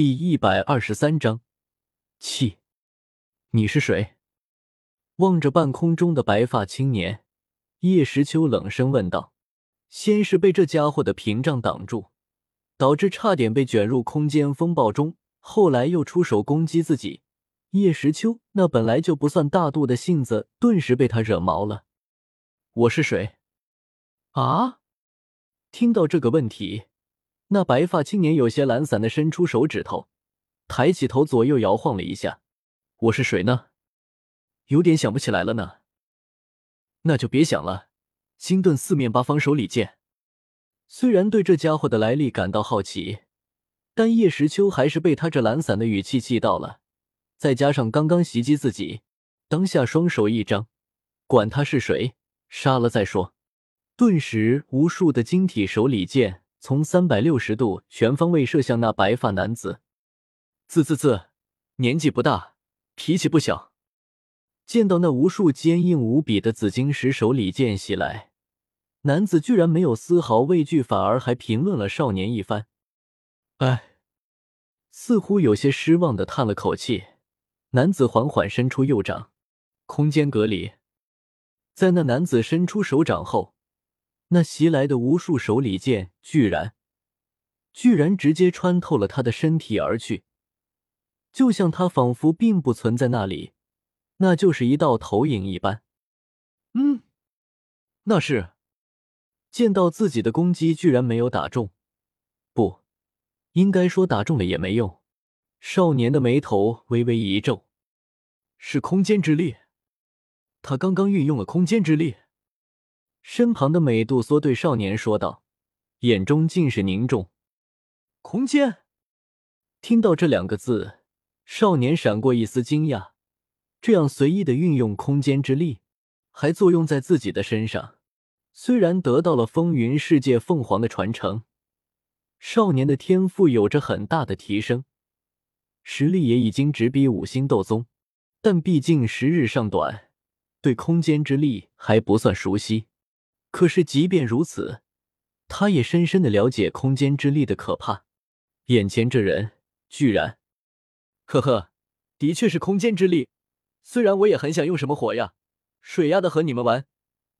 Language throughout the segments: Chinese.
第一百二十三章，气，你是谁？望着半空中的白发青年，叶时秋冷声问道。先是被这家伙的屏障挡住，导致差点被卷入空间风暴中，后来又出手攻击自己。叶时秋那本来就不算大度的性子，顿时被他惹毛了。我是谁？啊？听到这个问题。那白发青年有些懒散的伸出手指头，抬起头左右摇晃了一下。我是谁呢？有点想不起来了呢。那就别想了。金盾四面八方手里剑。虽然对这家伙的来历感到好奇，但叶时秋还是被他这懒散的语气气到了。再加上刚刚袭击自己，当下双手一张，管他是谁，杀了再说。顿时，无数的晶体手里剑。从三百六十度全方位射向那白发男子，自自自，年纪不大，脾气不小。见到那无数坚硬无比的紫晶石手里剑袭来，男子居然没有丝毫畏惧，反而还评论了少年一番。哎，似乎有些失望的叹了口气。男子缓缓伸出右掌，空间隔离。在那男子伸出手掌后。那袭来的无数手里剑，居然，居然直接穿透了他的身体而去，就像他仿佛并不存在那里，那就是一道投影一般。嗯，那是见到自己的攻击居然没有打中，不应该说打中了也没用。少年的眉头微微一皱，是空间之力，他刚刚运用了空间之力。身旁的美杜莎对少年说道，眼中尽是凝重。空间，听到这两个字，少年闪过一丝惊讶。这样随意的运用空间之力，还作用在自己的身上。虽然得到了风云世界凤凰的传承，少年的天赋有着很大的提升，实力也已经直逼五星斗宗，但毕竟时日尚短，对空间之力还不算熟悉。可是，即便如此，他也深深的了解空间之力的可怕。眼前这人居然，呵呵，的确是空间之力。虽然我也很想用什么火呀、水呀的和你们玩，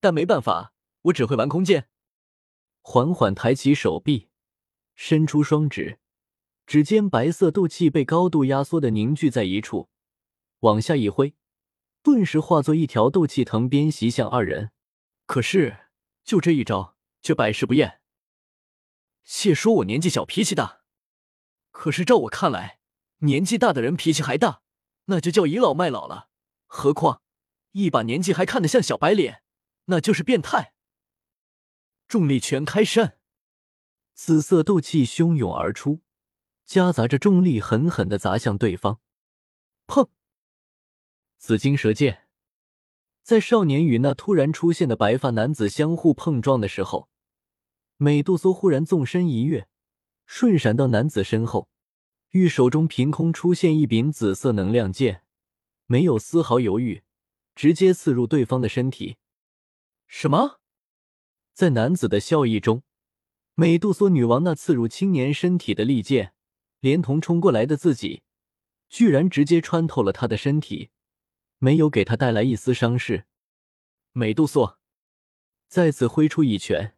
但没办法，我只会玩空间。缓缓抬起手臂，伸出双指，指尖白色斗气被高度压缩的凝聚在一处，往下一挥，顿时化作一条斗气藤鞭袭向二人。可是。就这一招，却百试不厌。谢说我年纪小，脾气大，可是照我看来，年纪大的人脾气还大，那就叫倚老卖老了。何况一把年纪还看得像小白脸，那就是变态。重力拳开山，紫色斗气汹涌而出，夹杂着重力，狠狠的砸向对方。砰！紫金蛇剑。在少年与那突然出现的白发男子相互碰撞的时候，美杜莎忽然纵身一跃，瞬闪到男子身后，玉手中凭空出现一柄紫色能量剑，没有丝毫犹豫，直接刺入对方的身体。什么？在男子的笑意中，美杜莎女王那刺入青年身体的利剑，连同冲过来的自己，居然直接穿透了他的身体。没有给他带来一丝伤势。美杜莎再次挥出一拳，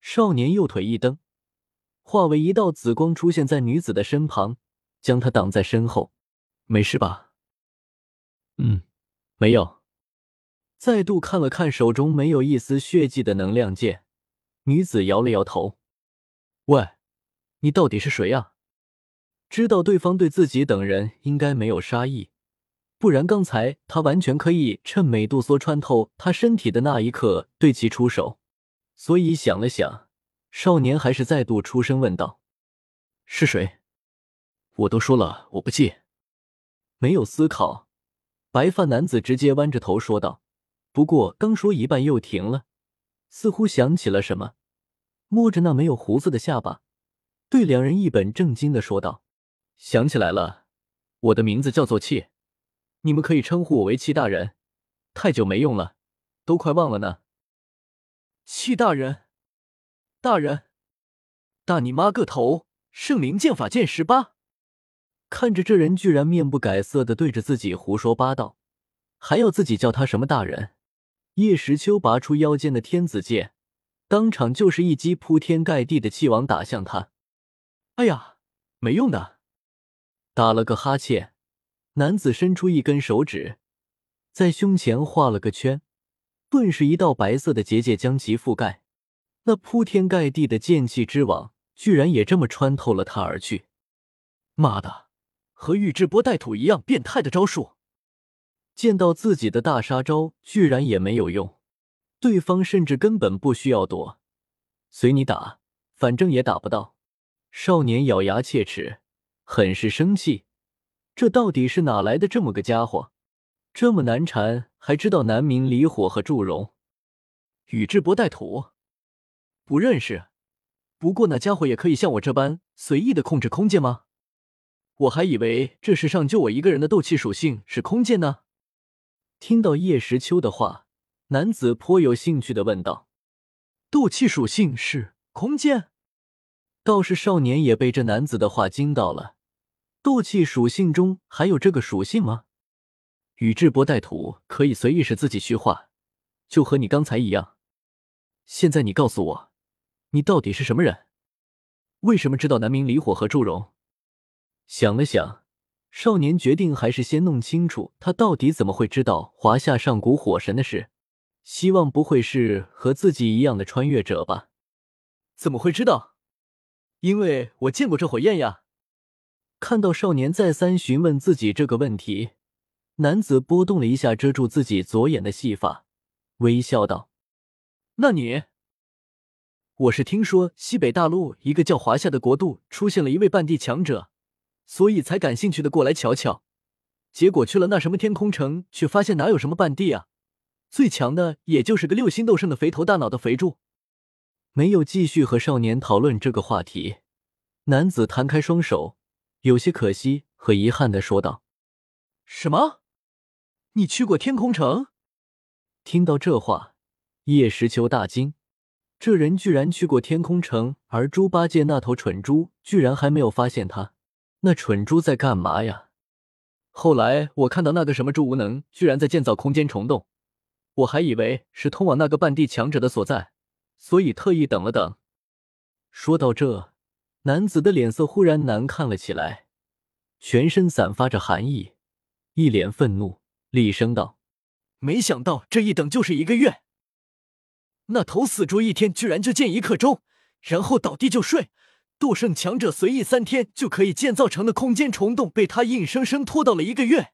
少年右腿一蹬，化为一道紫光出现在女子的身旁，将她挡在身后。没事吧？嗯，没有。再度看了看手中没有一丝血迹的能量剑，女子摇了摇头。喂，你到底是谁呀？知道对方对自己等人应该没有杀意。不然，刚才他完全可以趁美杜莎穿透他身体的那一刻对其出手。所以想了想，少年还是再度出声问道：“是谁？”我都说了，我不记。没有思考，白发男子直接弯着头说道。不过刚说一半又停了，似乎想起了什么，摸着那没有胡子的下巴，对两人一本正经的说道：“想起来了，我的名字叫做妾。”你们可以称呼我为戚大人，太久没用了，都快忘了呢。戚大人，大人，大你妈个头！圣灵剑法剑十八。看着这人居然面不改色的对着自己胡说八道，还要自己叫他什么大人？叶时秋拔出腰间的天子剑，当场就是一击铺天盖地的气网打向他。哎呀，没用的！打了个哈欠，男子伸出一根手指，在胸前画了个圈，顿时一道白色的结界将其覆盖。那铺天盖地的剑气之网，居然也这么穿透了他而去。妈的！和宇智波带土一样变态的招数，见到自己的大杀招居然也没有用，对方甚至根本不需要躲，随你打，反正也打不到。少年咬牙切齿，很是生气，这到底是哪来的这么个家伙，这么难缠，还知道南明离火和祝融？宇智波带土，不认识。不过那家伙也可以像我这般随意的控制空间吗？我还以为这世上就我一个人的斗气属性是空剑呢。听到叶时秋的话，男子颇有兴趣的问道：“斗气属性是空剑？”倒是少年也被这男子的话惊到了。斗气属性中还有这个属性吗？宇智波带土可以随意使自己虚化，就和你刚才一样。现在你告诉我，你到底是什么人？为什么知道南明离火和祝融？想了想，少年决定还是先弄清楚他到底怎么会知道华夏上古火神的事。希望不会是和自己一样的穿越者吧？怎么会知道？因为我见过这火焰呀！看到少年再三询问自己这个问题，男子拨动了一下遮住自己左眼的细发，微笑道：“那你……我是听说西北大陆一个叫华夏的国度出现了一位半地强者。”所以才感兴趣的过来瞧瞧，结果去了那什么天空城，却发现哪有什么半地啊！最强的也就是个六星斗圣的肥头大脑的肥猪。没有继续和少年讨论这个话题，男子摊开双手，有些可惜和遗憾的说道：“什么？你去过天空城？”听到这话，叶时秋大惊，这人居然去过天空城，而猪八戒那头蠢猪居然还没有发现他。那蠢猪在干嘛呀？后来我看到那个什么猪无能居然在建造空间虫洞，我还以为是通往那个半地强者的所在，所以特意等了等。说到这，男子的脸色忽然难看了起来，全身散发着寒意，一脸愤怒，厉声道：“没想到这一等就是一个月！那头死猪一天居然就建一刻钟，然后倒地就睡。”斗圣强者随意三天就可以建造成的空间虫洞，被他硬生生拖到了一个月。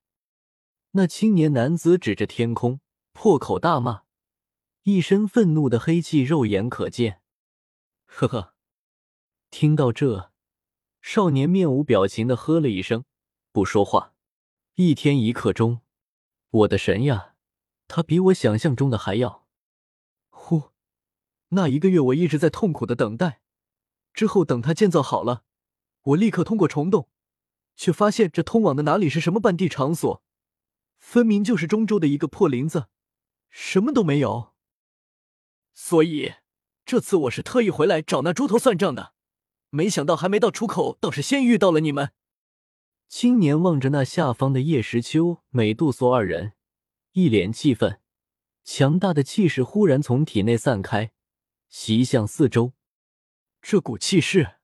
那青年男子指着天空，破口大骂，一身愤怒的黑气肉眼可见。呵呵，听到这，少年面无表情的呵了一声，不说话。一天一刻钟，我的神呀，他比我想象中的还要……呼，那一个月我一直在痛苦的等待。之后等他建造好了，我立刻通过虫洞，却发现这通往的哪里是什么半地场所，分明就是中州的一个破林子，什么都没有。所以这次我是特意回来找那猪头算账的，没想到还没到出口，倒是先遇到了你们。青年望着那下方的叶时秋、美杜莎二人，一脸气愤，强大的气势忽然从体内散开，袭向四周。这股气势，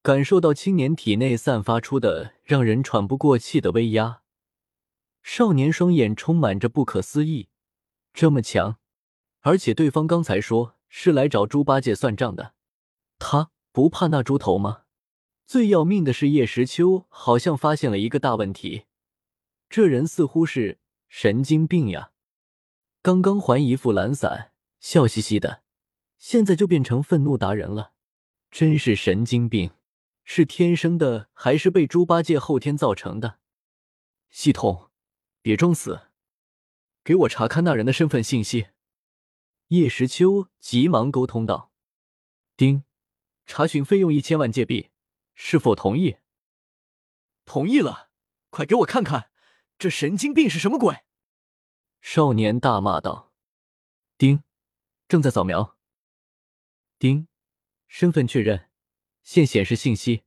感受到青年体内散发出的让人喘不过气的威压，少年双眼充满着不可思议。这么强，而且对方刚才说是来找猪八戒算账的，他不怕那猪头吗？最要命的是叶时秋好像发现了一个大问题，这人似乎是神经病呀！刚刚还一副懒散，笑嘻嘻的，现在就变成愤怒达人了。真是神经病，是天生的还是被猪八戒后天造成的？系统，别装死，给我查看那人的身份信息。叶时秋急忙沟通道：“丁，查询费用一千万借币，是否同意？”同意了，快给我看看，这神经病是什么鬼！少年大骂道：“丁，正在扫描。”丁。身份确认，现显示信息：